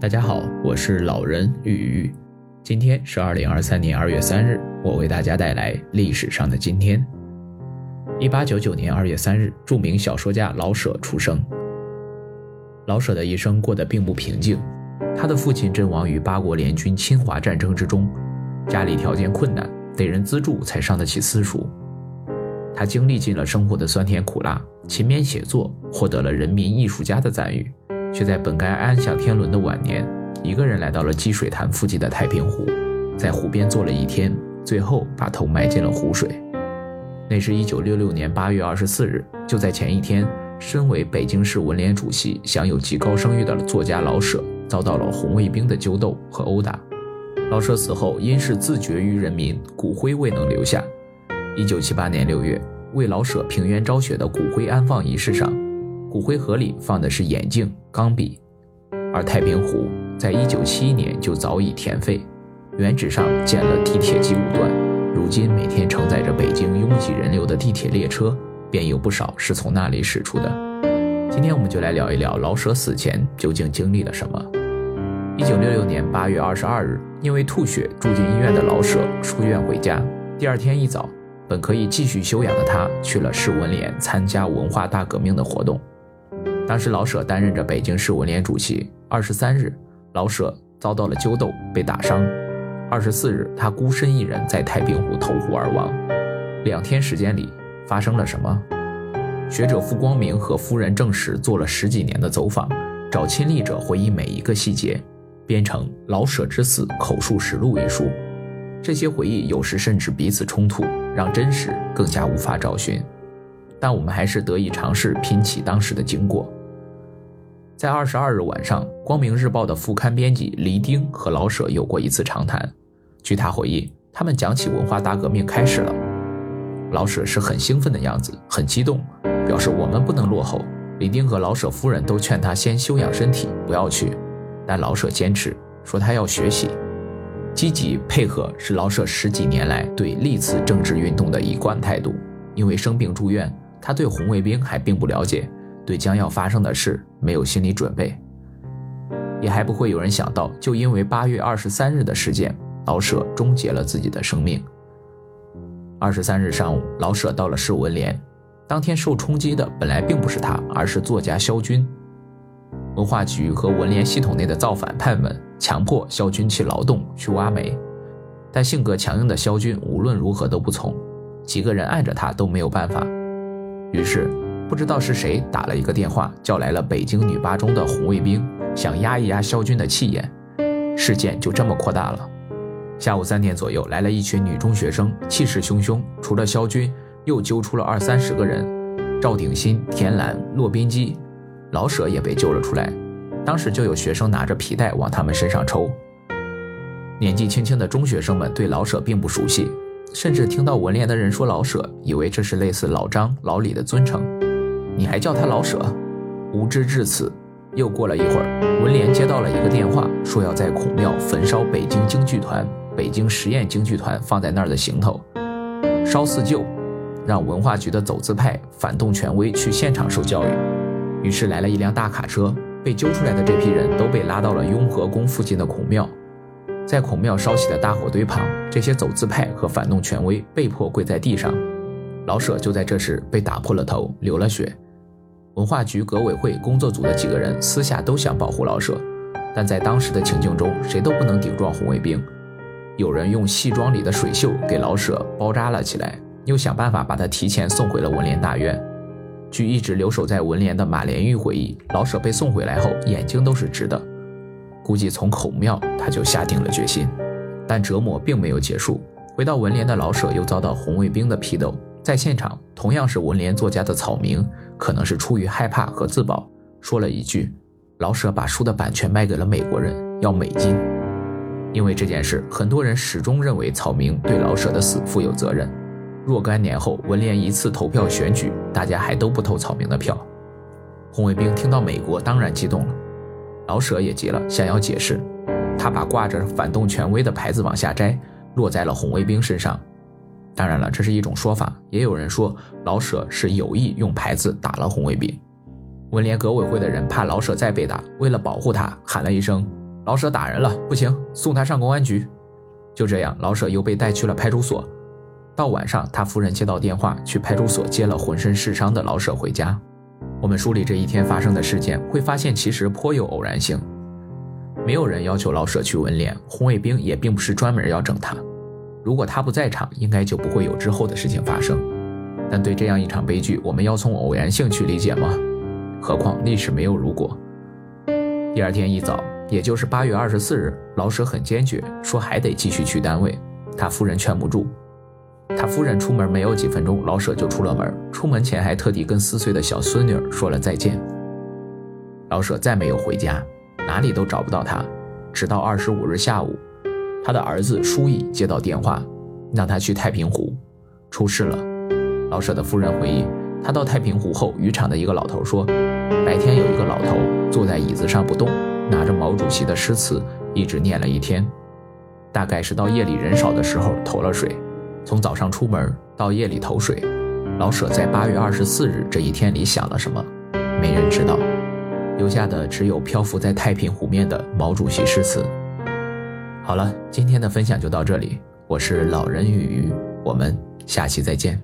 大家好，我是老人玉玉。今天是二零二三年二月三日，我为大家带来历史上的今天。一八九九年二月三日，著名小说家老舍出生。老舍的一生过得并不平静，他的父亲阵亡于八国联军侵华战争之中，家里条件困难，得人资助才上得起私塾。他经历尽了生活的酸甜苦辣，勤勉写作，获得了人民艺术家的赞誉。却在本该安享天伦的晚年，一个人来到了积水潭附近的太平湖，在湖边坐了一天，最后把头埋进了湖水。那是一九六六年八月二十四日，就在前一天，身为北京市文联主席、享有极高声誉的作家老舍，遭到了红卫兵的揪斗和殴打。老舍死后，因是自绝于人民，骨灰未能留下。一九七八年六月，为老舍平原昭雪的骨灰安放仪式上。骨灰盒里放的是眼镜、钢笔，而太平湖在一九七一年就早已填废，原址上建了地铁机五段，如今每天承载着北京拥挤人流的地铁列车，便有不少是从那里驶出的。今天我们就来聊一聊老舍死前究竟经历了什么。一九六六年八月二十二日，因为吐血住进医院的老舍出院回家，第二天一早，本可以继续休养的他去了市文联参加文化大革命的活动。当时老舍担任着北京市文联主席。二十三日，老舍遭到了揪斗，被打伤。二十四日，他孤身一人在太平湖投湖而亡。两天时间里发生了什么？学者傅光明和夫人郑石做了十几年的走访，找亲历者回忆每一个细节，编成《老舍之死口述实录》一书。这些回忆有时甚至彼此冲突，让真实更加无法找寻。但我们还是得以尝试拼起当时的经过。在二十二日晚上，《光明日报》的副刊编辑黎丁和老舍有过一次长谈。据他回忆，他们讲起文化大革命开始了，老舍是很兴奋的样子，很激动，表示我们不能落后。李丁和老舍夫人都劝他先休养身体，不要去，但老舍坚持说他要学习。积极配合是老舍十几年来对历次政治运动的一贯态度。因为生病住院。他对红卫兵还并不了解，对将要发生的事没有心理准备，也还不会有人想到，就因为八月二十三日的事件，老舍终结了自己的生命。二十三日上午，老舍到了市文联，当天受冲击的本来并不是他，而是作家萧军。文化局和文联系统内的造反派们强迫萧军去劳动去挖煤，但性格强硬的萧军无论如何都不从，几个人按着他都没有办法。于是，不知道是谁打了一个电话，叫来了北京女八中的红卫兵，想压一压肖军的气焰。事件就这么扩大了。下午三点左右，来了一群女中学生，气势汹汹。除了肖军，又揪出了二三十个人：赵鼎新、田兰、骆宾基，老舍也被揪了出来。当时就有学生拿着皮带往他们身上抽。年纪轻轻的中学生们对老舍并不熟悉。甚至听到文联的人说老舍，以为这是类似老张、老李的尊称。你还叫他老舍？无知至此。又过了一会儿，文联接到了一个电话，说要在孔庙焚烧北京京剧团、北京实验京剧团放在那儿的行头，烧四旧，让文化局的走资派、反动权威去现场受教育。于是来了一辆大卡车，被揪出来的这批人都被拉到了雍和宫附近的孔庙。在孔庙烧起的大火堆旁，这些走资派和反动权威被迫跪在地上。老舍就在这时被打破了头，流了血。文化局革委会工作组的几个人私下都想保护老舍，但在当时的情境中，谁都不能顶撞红卫兵。有人用戏装里的水袖给老舍包扎了起来，又想办法把他提前送回了文联大院。据一直留守在文联的马连玉回忆，老舍被送回来后，眼睛都是直的。估计从孔庙他就下定了决心，但折磨并没有结束。回到文联的老舍又遭到红卫兵的批斗，在现场同样是文联作家的草明，可能是出于害怕和自保，说了一句：“老舍把书的版权卖给了美国人，要美金。”因为这件事，很多人始终认为草明对老舍的死负有责任。若干年后，文联一次投票选举，大家还都不投草明的票。红卫兵听到美国，当然激动了。老舍也急了，想要解释，他把挂着反动权威的牌子往下摘，落在了红卫兵身上。当然了，这是一种说法，也有人说老舍是有意用牌子打了红卫兵。文联革委会的人怕老舍再被打，为了保护他，喊了一声：“老舍打人了，不行，送他上公安局。就这样，老舍又被带去了派出所。到晚上，他夫人接到电话，去派出所接了浑身是伤的老舍回家。我们梳理这一天发生的事件，会发现其实颇有偶然性。没有人要求老舍去文联，红卫兵也并不是专门要整他。如果他不在场，应该就不会有之后的事情发生。但对这样一场悲剧，我们要从偶然性去理解吗？何况历史没有如果。第二天一早，也就是八月二十四日，老舍很坚决，说还得继续去单位。他夫人劝不住。他夫人出门没有几分钟，老舍就出了门。出门前还特地跟四岁的小孙女说了再见。老舍再没有回家，哪里都找不到他。直到二十五日下午，他的儿子舒毅接到电话，让他去太平湖，出事了。老舍的夫人回忆，他到太平湖后，渔场的一个老头说，白天有一个老头坐在椅子上不动，拿着毛主席的诗词，一直念了一天。大概是到夜里人少的时候投了水。从早上出门到夜里投水，老舍在八月二十四日这一天里想了什么？没人知道，留下的只有漂浮在太平湖面的毛主席诗词。好了，今天的分享就到这里，我是老人与鱼，我们下期再见。